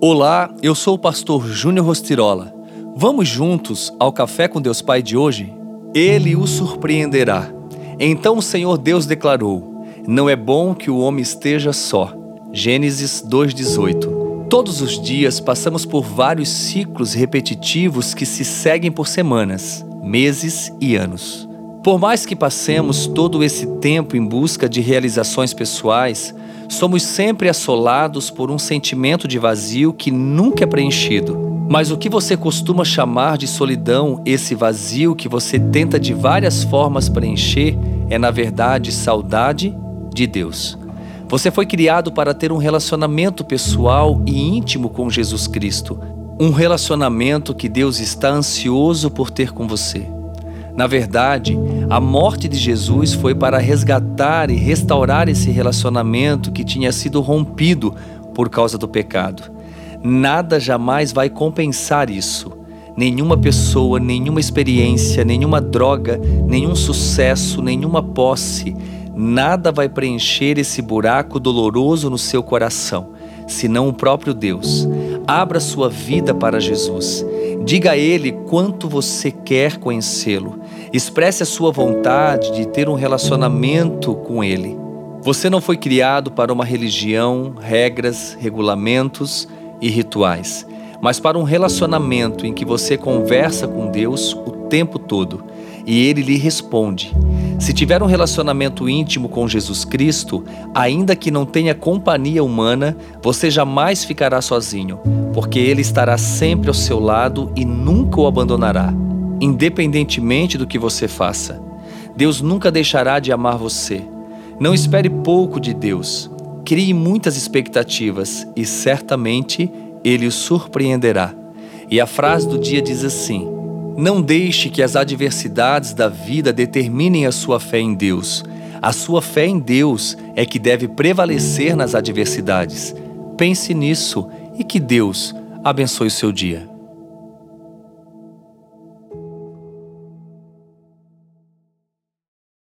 Olá, eu sou o pastor Júnior Rostirola. Vamos juntos ao Café com Deus Pai de hoje? Ele o surpreenderá. Então o Senhor Deus declarou: Não é bom que o homem esteja só. Gênesis 2:18. Todos os dias passamos por vários ciclos repetitivos que se seguem por semanas, meses e anos. Por mais que passemos todo esse tempo em busca de realizações pessoais, somos sempre assolados por um sentimento de vazio que nunca é preenchido. Mas o que você costuma chamar de solidão, esse vazio que você tenta de várias formas preencher, é na verdade saudade de Deus. Você foi criado para ter um relacionamento pessoal e íntimo com Jesus Cristo, um relacionamento que Deus está ansioso por ter com você. Na verdade, a morte de Jesus foi para resgatar e restaurar esse relacionamento que tinha sido rompido por causa do pecado. Nada jamais vai compensar isso. Nenhuma pessoa, nenhuma experiência, nenhuma droga, nenhum sucesso, nenhuma posse, nada vai preencher esse buraco doloroso no seu coração, senão o próprio Deus. Abra sua vida para Jesus. Diga a Ele quanto você quer conhecê-lo. Expresse a sua vontade de ter um relacionamento com Ele. Você não foi criado para uma religião, regras, regulamentos e rituais, mas para um relacionamento em que você conversa com Deus o tempo todo e Ele lhe responde. Se tiver um relacionamento íntimo com Jesus Cristo, ainda que não tenha companhia humana, você jamais ficará sozinho, porque Ele estará sempre ao seu lado e nunca o abandonará independentemente do que você faça. Deus nunca deixará de amar você. Não espere pouco de Deus. Crie muitas expectativas e certamente Ele o surpreenderá. E a frase do dia diz assim: Não deixe que as adversidades da vida determinem a sua fé em Deus. A sua fé em Deus é que deve prevalecer nas adversidades. Pense nisso e que Deus abençoe o seu dia.